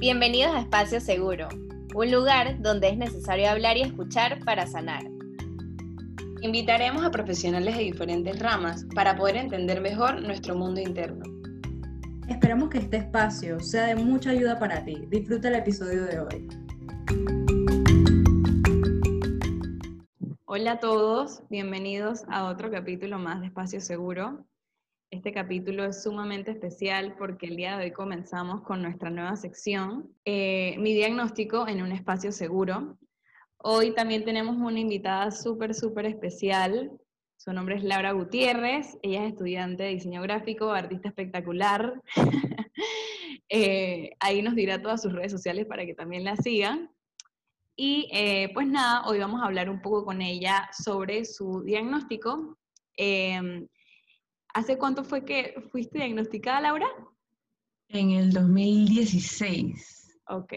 Bienvenidos a Espacio Seguro, un lugar donde es necesario hablar y escuchar para sanar. Invitaremos a profesionales de diferentes ramas para poder entender mejor nuestro mundo interno. Esperamos que este espacio sea de mucha ayuda para ti. Disfruta el episodio de hoy. Hola a todos, bienvenidos a otro capítulo más de Espacio Seguro. Este capítulo es sumamente especial porque el día de hoy comenzamos con nuestra nueva sección, eh, Mi diagnóstico en un espacio seguro. Hoy también tenemos una invitada súper, súper especial. Su nombre es Laura Gutiérrez. Ella es estudiante de diseño gráfico, artista espectacular. Eh, ahí nos dirá todas sus redes sociales para que también la sigan. Y eh, pues nada, hoy vamos a hablar un poco con ella sobre su diagnóstico. Em, ¿Hace cuánto fue que fuiste diagnosticada, Laura? En el 2016. Ok.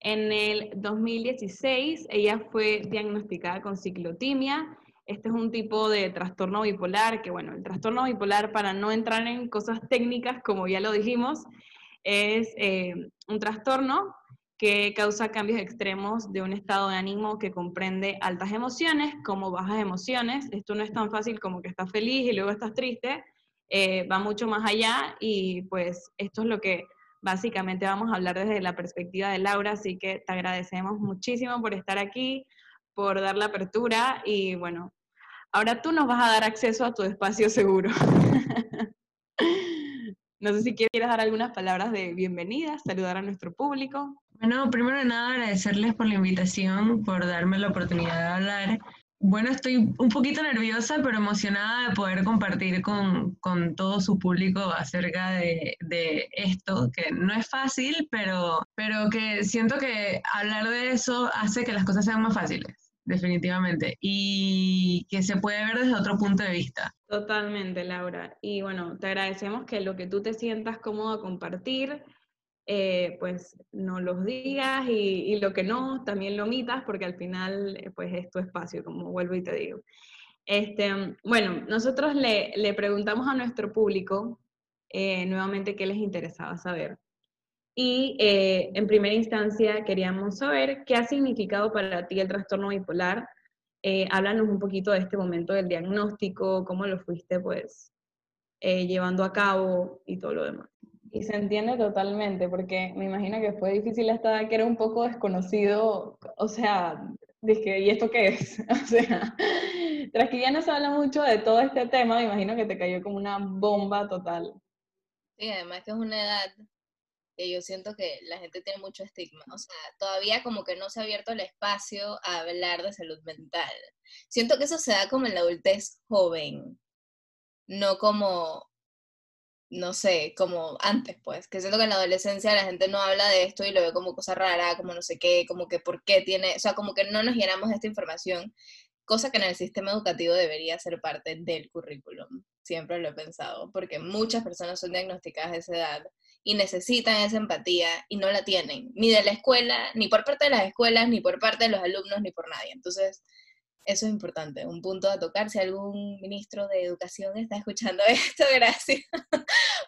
En el 2016 ella fue diagnosticada con ciclotimia. Este es un tipo de trastorno bipolar, que bueno, el trastorno bipolar, para no entrar en cosas técnicas, como ya lo dijimos, es eh, un trastorno que causa cambios extremos de un estado de ánimo que comprende altas emociones como bajas emociones. Esto no es tan fácil como que estás feliz y luego estás triste, eh, va mucho más allá y pues esto es lo que básicamente vamos a hablar desde la perspectiva de Laura, así que te agradecemos muchísimo por estar aquí, por dar la apertura y bueno, ahora tú nos vas a dar acceso a tu espacio seguro. no sé si quieres dar algunas palabras de bienvenida, saludar a nuestro público. Bueno, primero de nada agradecerles por la invitación, por darme la oportunidad de hablar. Bueno, estoy un poquito nerviosa, pero emocionada de poder compartir con, con todo su público acerca de, de, esto, que no es fácil, pero, pero que siento que hablar de eso hace que las cosas sean más fáciles, definitivamente, y que se puede ver desde otro punto de vista. Totalmente, Laura. Y bueno, te agradecemos que lo que tú te sientas cómodo a compartir, eh, pues no los digas y, lo que no, también lo omitas, porque al final eh, pues es tu espacio, como vuelvo y te digo. Este, bueno, nosotros le, le preguntamos a nuestro público eh, nuevamente qué les interesaba saber. Y en primera instancia queríamos saber qué ha significado para ti el trastorno bipolar. háblanos un poquito de este momento del diagnóstico, cómo lo fuiste pues llevando a cabo y todo lo demás. Y se entiende totalmente, porque me imagino que fue difícil hasta que era un poco desconocido, o sea, dije, ¿y esto qué es? O sea, tras que ya no se habla mucho de todo este tema, me imagino que te cayó como una bomba total. Sí, además que es una edad que yo siento que la gente tiene mucho estigma, o sea, todavía como que no se ha abierto el espacio a hablar de salud mental. Siento que eso se da como en la adultez joven, no como no sé, como antes, pues, que siento que en la adolescencia la gente no habla de esto y lo ve como cosa rara, como no sé qué, como que por qué tiene, o sea, como que no nos llenamos de esta información, cosa que en el sistema educativo debería ser parte del currículum, siempre lo he pensado, porque muchas personas son diagnosticadas de esa edad y necesitan esa empatía y no la tienen, ni de la escuela, ni por parte de las escuelas, ni por parte de los alumnos, ni por nadie. Entonces, eso es importante, un punto a tocar. Si algún ministro de educación está escuchando esto, gracias,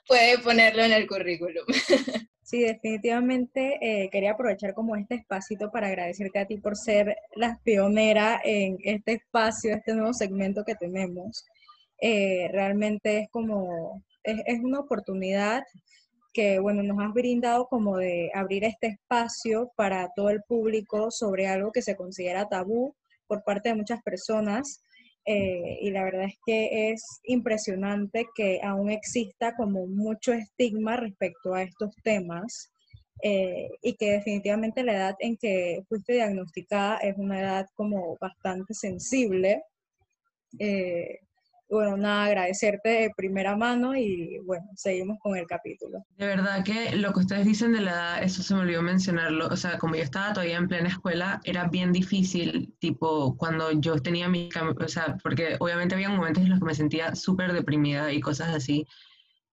puede ponerlo en el currículum. Sí, definitivamente eh, quería aprovechar como este espacito para agradecerte a ti por ser la pionera en este espacio, este nuevo segmento que tenemos. Eh, realmente es como, es, es una oportunidad que, bueno, nos has brindado como de abrir este espacio para todo el público sobre algo que se considera tabú, por parte de muchas personas eh, y la verdad es que es impresionante que aún exista como mucho estigma respecto a estos temas eh, y que definitivamente la edad en que fuiste diagnosticada es una edad como bastante sensible. Eh, bueno, nada, agradecerte de primera mano y bueno, seguimos con el capítulo. De verdad que lo que ustedes dicen de la edad, eso se me olvidó mencionarlo, o sea, como yo estaba todavía en plena escuela, era bien difícil, tipo, cuando yo tenía mi, o sea, porque obviamente había momentos en los que me sentía súper deprimida y cosas así,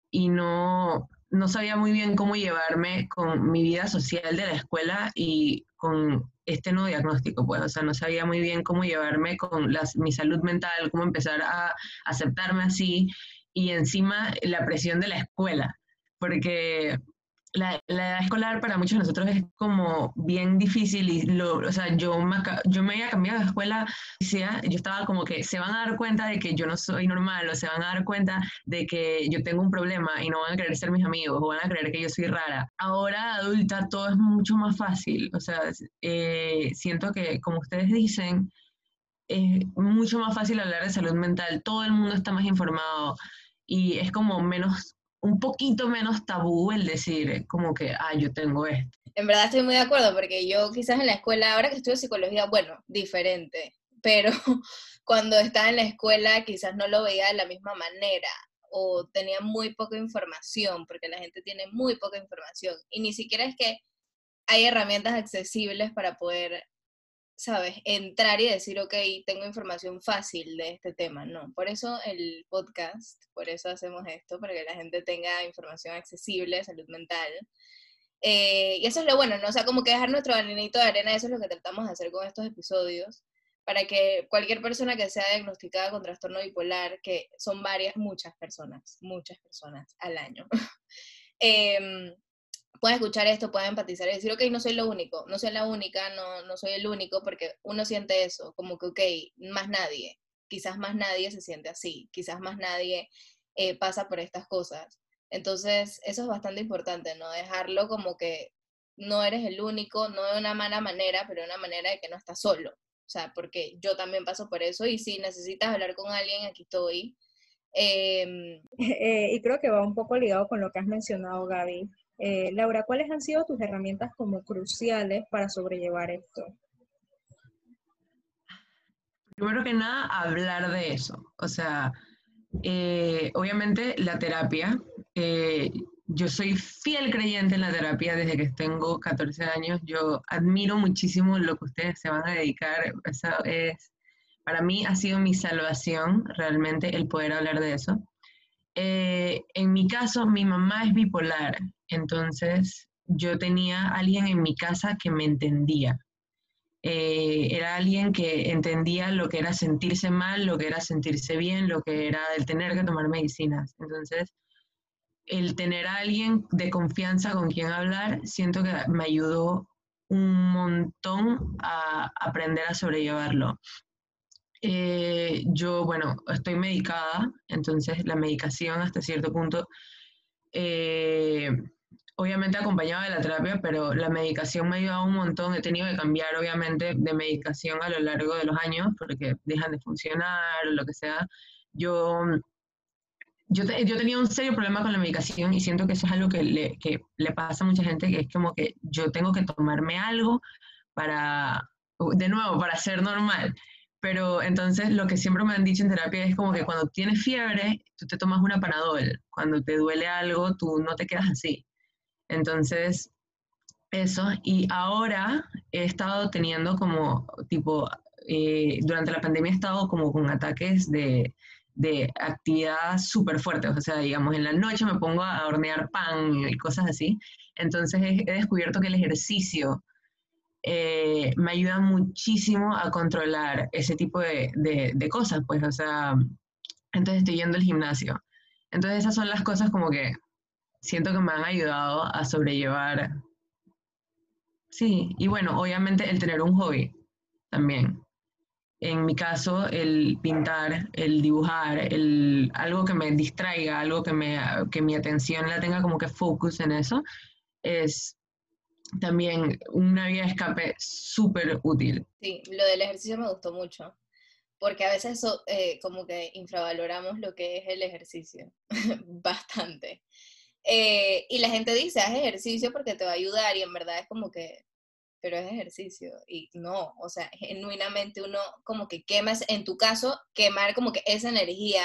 y no, no sabía muy bien cómo llevarme con mi vida social de la escuela y con este nuevo diagnóstico, pues, o sea, no sabía muy bien cómo llevarme con mi salud mental, cómo empezar a aceptarme así y encima la presión de la escuela, porque la, edad escolar para muchos de nosotros es como bien difícil y lo, o sea, yo me, yo había cambiado de escuela, sea, yo estaba como que se van a dar cuenta de que yo no soy normal o se van a dar cuenta de que yo tengo un problema y no van a querer ser mis amigos o van a creer que yo soy rara. Ahora adulta todo es mucho más fácil, o sea, eh, siento que como ustedes dicen, es mucho más fácil hablar de salud mental, todo el mundo está más informado y es como menos un poquito menos tabú el decir como que, ah, yo tengo esto. En verdad estoy muy de acuerdo, porque yo quizás en la escuela, ahora que estudio psicología, bueno, diferente, pero cuando estaba en la escuela quizás no lo veía de la misma manera o tenía muy poca información, porque la gente tiene muy poca información y ni siquiera es que hay herramientas accesibles para poder ¿sabes? Entrar y decir, ok, tengo información fácil de este tema, no. Por eso el podcast, por eso hacemos esto, para que la gente tenga información accesible, salud mental. Eh, y eso es lo bueno, ¿no? O sea, como que dejar nuestro granito de arena, eso es lo que tratamos de hacer con estos episodios, para que cualquier persona que sea diagnosticada con trastorno bipolar, que son varias, muchas personas, muchas personas al año, eh, pueden escuchar esto, pueden empatizar y decir, ok, no soy lo único, no soy la única, no, no soy el único, porque uno siente eso, como que, ok, más nadie, quizás más nadie se siente así, quizás más nadie eh, pasa por estas cosas. Entonces, eso es bastante importante, ¿no? Dejarlo como que no eres el único, no de una mala manera, pero de una manera de que no estás solo. O sea, porque yo también paso por eso y si necesitas hablar con alguien, aquí estoy. Em, eh, y creo que va un poco ligado con lo que has mencionado, Gaby, eh, Laura, ¿cuáles han sido tus herramientas como cruciales para sobrellevar esto? Primero que nada, hablar de eso. O sea, eh, obviamente la terapia. Eh, yo soy fiel creyente en la terapia desde que tengo 14 años. Yo admiro muchísimo lo que ustedes se van a dedicar. Eso es, para mí ha sido mi salvación realmente el poder hablar de eso. en mi caso, mi mamá es bipolar entonces, yo tenía alguien en mi casa que me entendía. Eh, era alguien que entendía lo que era sentirse mal, lo que era sentirse bien, lo que era el tener que tomar medicinas. Entonces, el tener a alguien de confianza con quien hablar, siento que me ayudó un montón a aprender a sobrellevarlo. Eh, yo, bueno, estoy medicada, entonces la medicación hasta cierto punto eh, obviamente acompañado de la terapia, pero la medicación me ha ayudado un montón. He tenido que cambiar, obviamente, de medicación a lo largo de los años porque dejan de funcionar o lo que sea. Yo, yo, yo tenía un serio problema con la medicación y siento que eso es algo que le, que le pasa a mucha gente, que es como que yo tengo que tomarme algo para, de nuevo, para ser normal. Pero entonces lo que siempre me han dicho en terapia es como que cuando tienes fiebre, tú te tomas una panadol. Cuando te duele algo, tú no te quedas así entonces, eso. Y ahora he estado teniendo como, tipo, eh, durante la pandemia he estado como con ataques de, de actividad súper fuertes. O sea, digamos, en la noche me pongo a hornear pan y cosas así. Entonces he, descubierto que el ejercicio eh, me ayuda muchísimo a controlar ese tipo de, de, de, cosas, pues, o sea, entonces estoy yendo al gimnasio. Entonces esas son las cosas como que siento que me han ayudado a sobrellevar. Sí, y bueno, obviamente el tener un hobby también. En mi caso, el pintar, el dibujar, el, algo que me distraiga, algo que, me, que mi atención la tenga como que focus en eso, es también una vía de escape súper útil. Sí, lo del ejercicio me gustó mucho, porque a veces eh, como que infravaloramos lo que es el ejercicio, bastante. Eh, y la gente dice, haz ejercicio porque te va a ayudar y en verdad es como que, pero es ejercicio y no, o sea, genuinamente uno como que quemas, en tu caso, quemar como que esa energía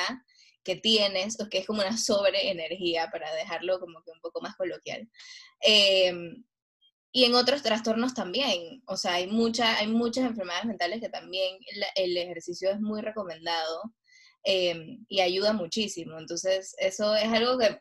que tienes, o que es como una sobreenergía para dejarlo como que un poco más coloquial. Em, y en otros trastornos también, o sea, hay, mucha, hay muchas enfermedades mentales que también el, ejercicio es muy recomendado em, y ayuda muchísimo. Entonces, eso es algo que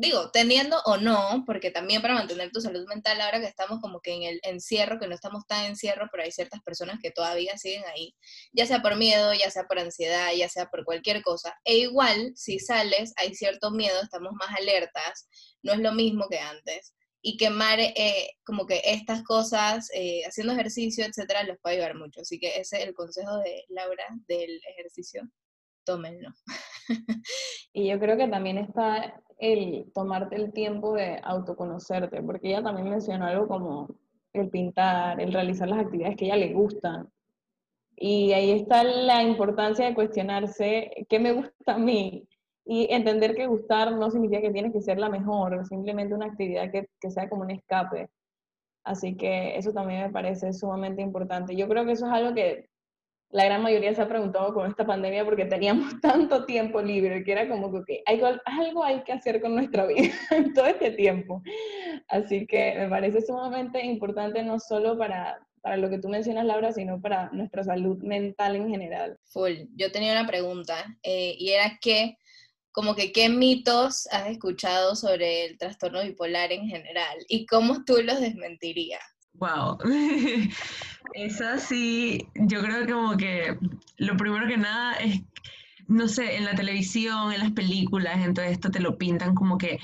digo, teniendo o no, porque también para mantener tu salud mental, ahora que estamos como que en el encierro, que no estamos tan encierro, pero hay ciertas personas que todavía siguen ahí, ya sea por miedo, ya sea por ansiedad, ya sea por cualquier cosa. E igual, si sales, hay cierto miedo, estamos más alertas, no es lo mismo que antes. y quemar eh, como que estas cosas, eh, haciendo ejercicio, etcétera, los puede ayudar mucho. Así que ese es el consejo de Laura del ejercicio. Tómenlo. y yo creo que también está el tomarte el tiempo de autoconocerte, porque ella también mencionó algo como el pintar, el realizar las actividades que a ella le gustan. Y ahí está la importancia de cuestionarse qué me gusta a mí, y entender que gustar no significa que tienes que ser la mejor, simplemente una actividad que, que sea como un escape. Así que eso también me parece sumamente importante. Yo creo que eso es algo que la gran mayoría se ha preguntado con esta pandemia porque teníamos tanto tiempo libre que era como que hay, algo hay que hacer con nuestra vida en todo este tiempo. Así que me parece sumamente importante no solo para, para lo que tú mencionas, Laura, sino para nuestra salud mental en general. Full. Yo tenía una pregunta eh, y era que como que qué mitos has escuchado sobre el trastorno bipolar en general y cómo tú los desmentirías. Wow, eso sí, yo creo que como que lo primero que nada es, no sé, en la televisión, en las películas, en todo esto te lo pintan como que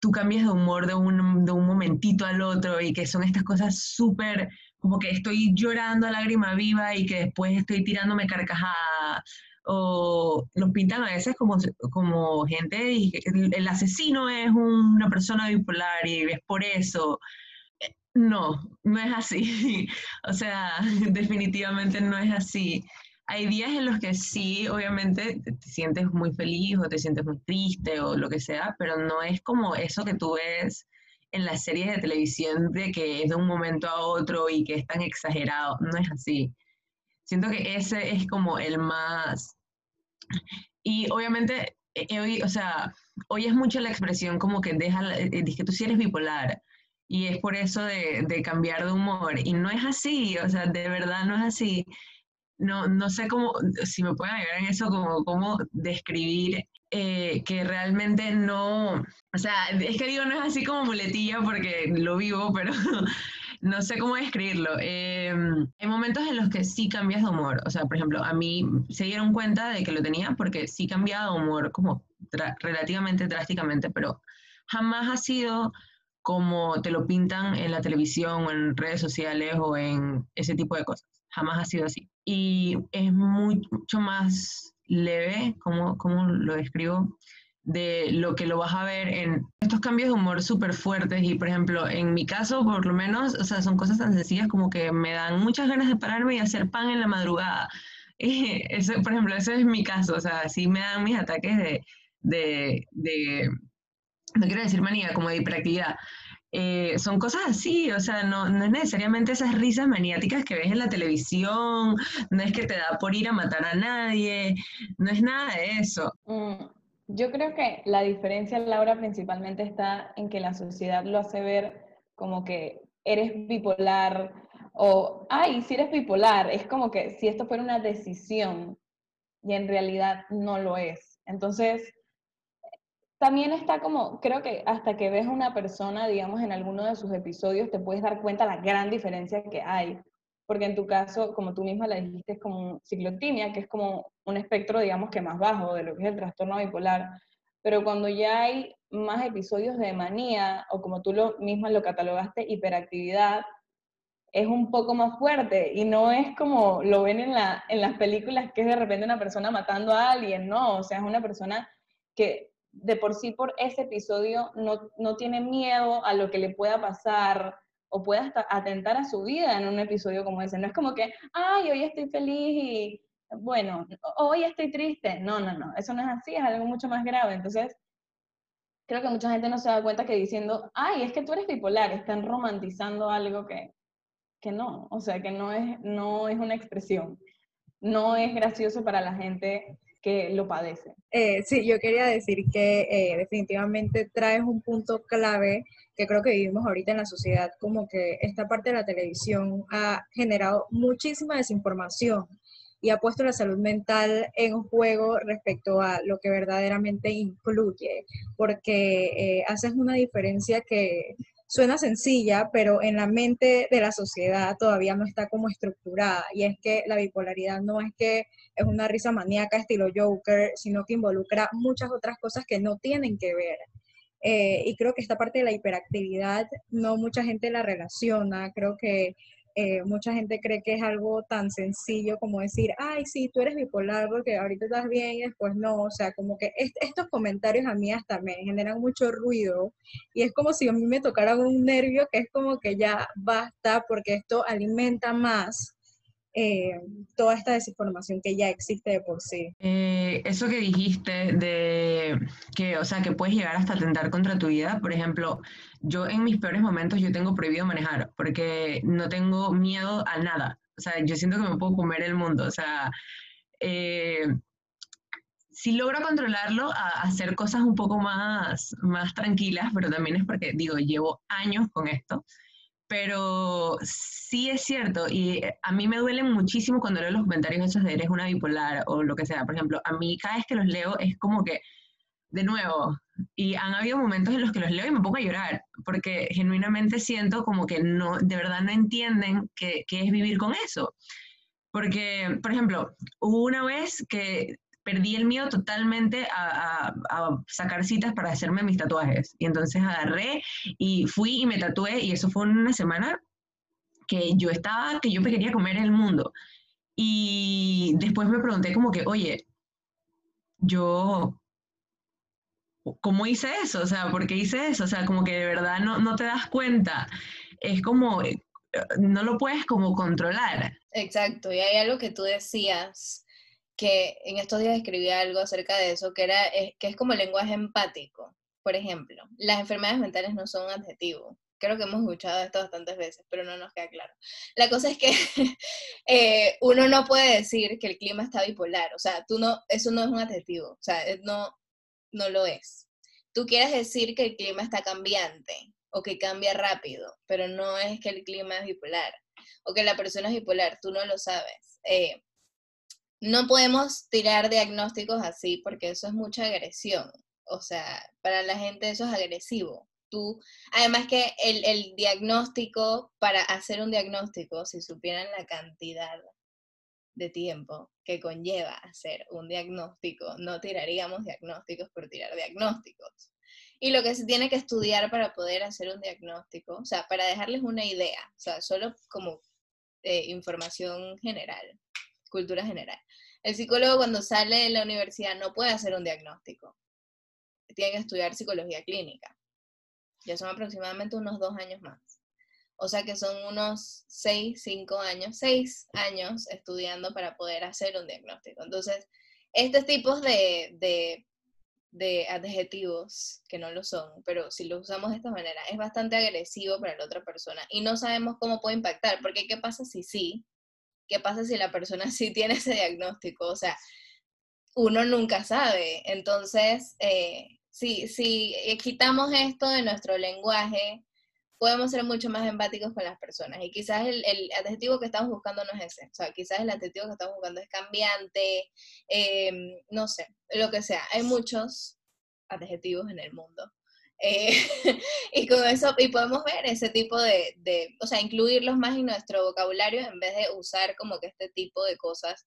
tú cambias de humor de un, de un momentito al otro y que son estas cosas súper, como que estoy llorando a lágrima viva y que después estoy tirándome carcajadas o los pintan a veces como, como gente, y el, asesino es una persona bipolar y es por eso. No, no es así. o sea, definitivamente no es así. Hay días en los que sí, obviamente, te sientes muy feliz o te sientes muy triste o lo que sea, pero no es como eso que tú ves en las series de televisión de que es de un momento a otro y que es tan exagerado. No es así. Siento que ese es como el más... Y obviamente, eh, hoy, o sea, hoy es mucho la expresión como que deja, eh, eh, que tú sí eres bipolar. Y es por eso de, de, cambiar de humor. Y no es así, o sea, de verdad no es así. No, no sé cómo, si me pueden ayudar en eso, como cómo describir que realmente no, o sea, es que digo, no es así como muletilla porque lo vivo, pero no sé cómo describirlo. Em, hay momentos en los que sí cambias de humor. O sea, por ejemplo, a mí se dieron cuenta de que lo tenía porque sí cambiaba de humor como relativamente drásticamente, pero jamás ha sido como te lo pintan en la televisión o en redes sociales o en ese tipo de cosas. Jamás ha sido así. Y es mucho más leve, como, como lo describo, de lo que lo vas a ver en estos cambios de humor súper fuertes y por ejemplo en mi caso por lo menos o sea son cosas tan sencillas como que me dan muchas ganas de pararme y hacer pan en la madrugada eso, por ejemplo ese es mi caso o sea sí me dan mis ataques de, de, de no quiero decir manía como de hiperactividad eh, son cosas así, o sea, no, es necesariamente esas risas maniáticas que ves en la televisión, no es que te da por ir a matar a nadie, no es nada de eso. Mm, yo creo que la diferencia, Laura, principalmente está en que la sociedad lo hace ver como que eres bipolar o, ay, si eres bipolar, es como que si esto fuera una decisión y en realidad no lo es. Entonces, también está como, creo que hasta que ves a una persona, digamos, en alguno de sus episodios, te puedes dar cuenta la gran diferencia que hay porque en tu caso, como tú misma la dijiste, es como ciclotimia, que es como un espectro, digamos que más bajo de lo que es el trastorno bipolar, pero cuando ya hay más episodios de manía, o como tú lo misma lo catalogaste, hiperactividad, es un poco más fuerte. Y no es como lo ven en, la, en las películas que es de repente una persona matando a alguien, no, o sea, es una persona que de por sí por ese episodio no, no tiene miedo a lo que le pueda pasar, o pueda hasta atentar a su vida en un episodio como ese. No es como que, ay, hoy estoy feliz y, bueno, hoy estoy triste. No, no, no, eso no es así, es algo mucho más grave. Entonces, creo que mucha gente no se da cuenta que diciendo, ay, es que tú eres bipolar, están romantizando algo que, que no, o sea, que no es, no es una expresión. No es gracioso para la gente que lo padece. Eh, sí, yo quería decir que eh, definitivamente traes un punto clave que creo que vivimos ahorita en la sociedad, como que esta parte de la televisión ha generado muchísima desinformación y ha puesto la salud mental en juego respecto a lo que verdaderamente incluye, porque eh, haces una diferencia que suena sencilla, pero en la mente de la sociedad todavía no está como estructurada, y es que la bipolaridad no es que es una risa maníaca estilo Joker, sino que involucra muchas otras cosas que no tienen que ver. Eh, y creo que esta parte de la hiperactividad no mucha gente la relaciona, creo que eh, mucha gente cree que es algo tan sencillo como decir, ay, sí, tú eres bipolar porque ahorita estás bien y después no, o sea, como que estos comentarios a mí hasta me generan mucho ruido y es como si a mí me tocara un nervio que es como que ya basta porque esto alimenta más eh, toda esta desinformación que ya existe de por sí. Eh, eso que dijiste de que, o sea, que puedes llegar hasta atentar contra tu vida, por ejemplo, yo en mis peores momentos yo tengo prohibido manejar porque no tengo miedo a nada. O sea, yo siento que me puedo comer el mundo. O sea, eh, si logro controlarlo, a hacer cosas un poco más, más tranquilas, pero también es porque, digo, llevo años con esto pero sí es cierto, y eh, a mí me duelen muchísimo cuando leo los comentarios esos de eres una bipolar o lo que sea. Por ejemplo, a mí cada vez que los leo es como que, de nuevo, y han habido momentos en los que los leo y me pongo a llorar, porque genuinamente siento como que no, de verdad no entienden qué, es vivir con eso. Porque, por ejemplo, hubo una vez que perdí el miedo totalmente a, sacar citas para hacerme mis tatuajes. Y entonces agarré y fui y me tatué y eso fue una semana que yo estaba, que yo quería comer el mundo. Y después me pregunté como que, oye, yo, ¿cómo hice eso? O sea, ¿por qué hice eso? O sea, como que de verdad no, no te das cuenta. Es como, eh, no lo puedes como controlar. Exacto, y hay algo que tú decías que en estos días escribí algo acerca de eso, que, era, es, que es como lenguaje empático. Por ejemplo, las enfermedades mentales no son un adjetivo. Creo que hemos escuchado esto bastantes veces, pero no nos queda claro. La cosa es que eh, uno no puede decir que el clima está bipolar. O sea, tú no, eso no es un adjetivo. O sea, no, no lo es. Tú quieres decir que el clima está cambiante o que cambia rápido, pero no es que el clima es bipolar o que la persona es bipolar. Tú no lo sabes. Eh, no podemos tirar diagnósticos así porque eso es mucha agresión. O sea, para la gente eso es agresivo. Tú, además que el, diagnóstico, para hacer un diagnóstico, si supieran la cantidad de tiempo que conlleva hacer un diagnóstico, no tiraríamos diagnósticos por tirar diagnósticos. Y lo que se tiene que estudiar para poder hacer un diagnóstico, o sea, para dejarles una idea, o sea, solo como eh, información general cultura general. El psicólogo cuando sale de la universidad no puede hacer un diagnóstico. Tiene que estudiar psicología clínica. Ya son aproximadamente unos dos años más. O sea que son unos seis, cinco años, seis años estudiando para poder hacer un diagnóstico. Entonces, estos tipos de, de, de adjetivos, que no lo son, pero si lo usamos de esta manera, es bastante agresivo para la otra persona y no sabemos cómo puede impactar, porque ¿qué pasa si sí? ¿Qué pasa si la persona sí tiene ese diagnóstico? O sea, uno nunca sabe. Entonces, eh, si, si quitamos esto de nuestro lenguaje, podemos ser mucho más empáticos con las personas. Y quizás el, adjetivo que estamos buscando no es ese. O sea, quizás el adjetivo que estamos buscando es cambiante, em, no sé, lo que sea. Hay muchos adjetivos en el mundo. Eh, y con eso, y podemos ver ese tipo de, de, o sea, incluirlos más en nuestro vocabulario en vez de usar como que este tipo de cosas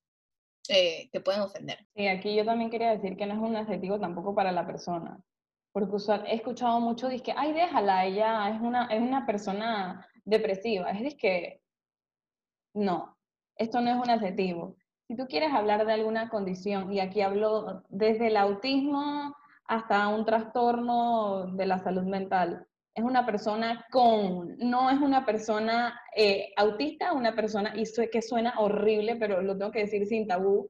eh, que pueden ofender. Sí, aquí yo también quería decir que no es un adjetivo tampoco para la persona, porque he escuchado mucho, que, ay, déjala, ella es una, es una persona depresiva, es que, no, esto no es un adjetivo. Si tú quieres hablar de alguna condición, y aquí hablo desde el autismo hasta un trastorno de la salud mental. Es una persona con, no es una persona eh, autista, una persona, y que suena horrible, pero lo tengo que decir sin tabú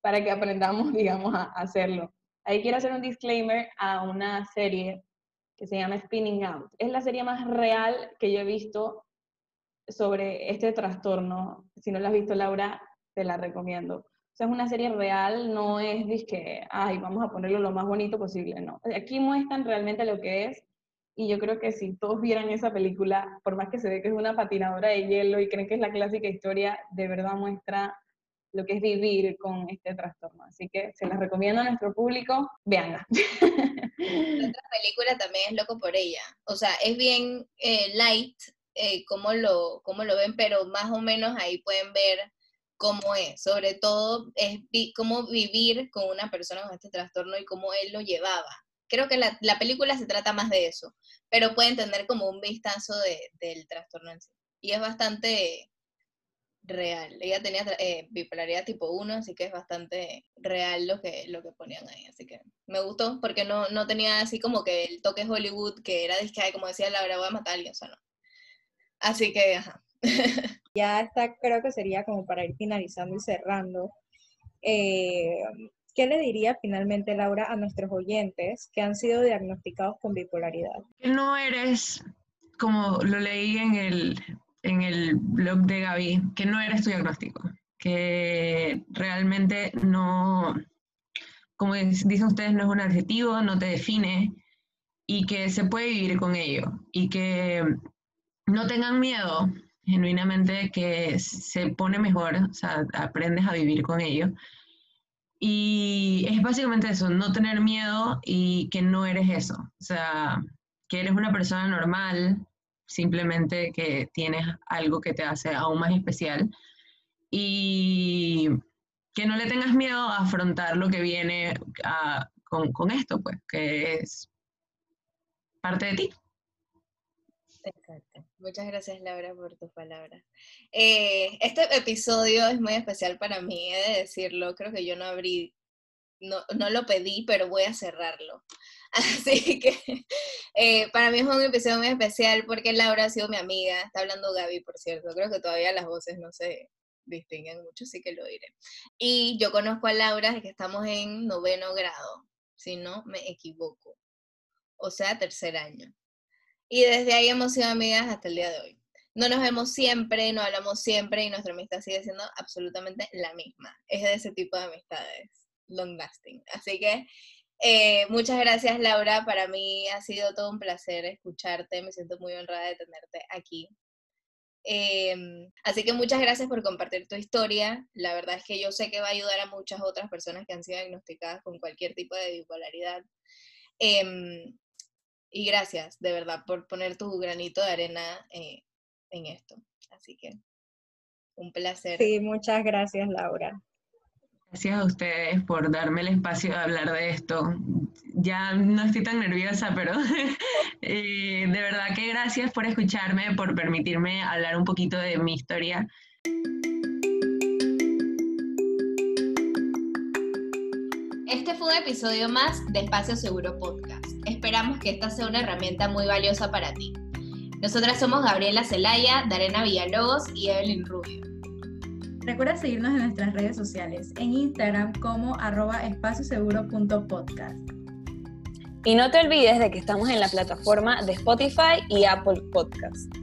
para que aprendamos, digamos, a, hacerlo. Ahí quiero hacer un disclaimer a una serie que se llama Spinning Out. Es la serie más real que yo he visto sobre este trastorno. Si no la has visto, Laura, te la recomiendo sea, es una serie real, no es que, ay, vamos a ponerlo lo más bonito posible, no. Aquí muestran realmente lo que es, y yo creo que si todos vieran esa película, por más que se ve que es una patinadora de hielo y creen que es la clásica historia, de verdad muestra lo que es vivir con este trastorno. Así que se las recomiendo a nuestro público, veanla. Otra película también es loco por ella. O sea, es bien eh, light eh, lo, como lo ven, pero más o menos ahí pueden ver cómo es, sobre todo es cómo vivir con una persona con este trastorno y cómo él lo llevaba. creo que la, la, película se trata más de eso, pero pueden tener como un vistazo de, del trastorno en sí. Y es bastante real. Ella tenía eh, bipolaridad tipo 1, así que es bastante real lo que, lo que ponían ahí. Así que me gustó porque no, no tenía así como que el toque Hollywood que era de como decía Laura, voy a matar a alguien, o sea, no. Así que, ajá. ya está, creo que sería como para ir finalizando y cerrando. Eh, ¿Qué le diría finalmente, Laura, a nuestros oyentes que han sido diagnosticados con bipolaridad? No eres, como lo leí en el, en el blog de Gaby, que no eres tu diagnóstico, que realmente no, como dicen ustedes, no es un adjetivo, no te define y que se puede vivir con ello y que no tengan miedo, genuinamente que se pone mejor, o sea, aprendes a vivir con ello. Y es básicamente eso, no tener miedo y que no eres eso, o sea, que eres una persona normal, simplemente que tienes algo que te hace aún más especial y que no le tengas miedo a afrontar lo que viene con, con esto, pues, que es parte de ti. Exacto. Muchas gracias, Laura, por tus palabras. Eh, este episodio es muy especial para mí, he de decirlo. Creo que yo no abrí, no, no lo pedí, pero voy a cerrarlo. Así que eh, para mí es un episodio muy especial porque Laura ha sido mi amiga. Está hablando Gaby, por cierto. Creo que todavía las voces no se distinguen mucho, así que lo diré. Y yo conozco a Laura desde que estamos en noveno grado, si no me equivoco. O sea, tercer año. Y desde ahí hemos sido amigas hasta el día de hoy. No nos vemos siempre, no hablamos siempre y nuestra amistad sigue siendo absolutamente la misma. Es de ese tipo de amistades, long lasting. Así que eh, muchas gracias Laura, para mí ha sido todo un placer escucharte, me siento muy honrada de tenerte aquí. Em, así que muchas gracias por compartir tu historia. La verdad es que yo sé que va a ayudar a muchas otras personas que han sido diagnosticadas con cualquier tipo de bipolaridad. Em, y gracias, de verdad, por poner tu granito de arena eh, en esto. Así que un placer. Sí, muchas gracias, Laura. Gracias a ustedes por darme el espacio de hablar de esto. Ya no estoy tan nerviosa, pero eh, de verdad que gracias por escucharme, por permitirme hablar un poquito de mi historia. Este fue un episodio más de Espacio Seguro Podcast. Esperamos que esta sea una herramienta muy valiosa para ti. Nosotras somos Gabriela Celaya, Darena Villalobos y Evelyn Rubio. Recuerda seguirnos en nuestras redes sociales, en Instagram como arroba espacioseguro.podcast. Y no te olvides de que estamos en la plataforma de Spotify y Apple Podcast.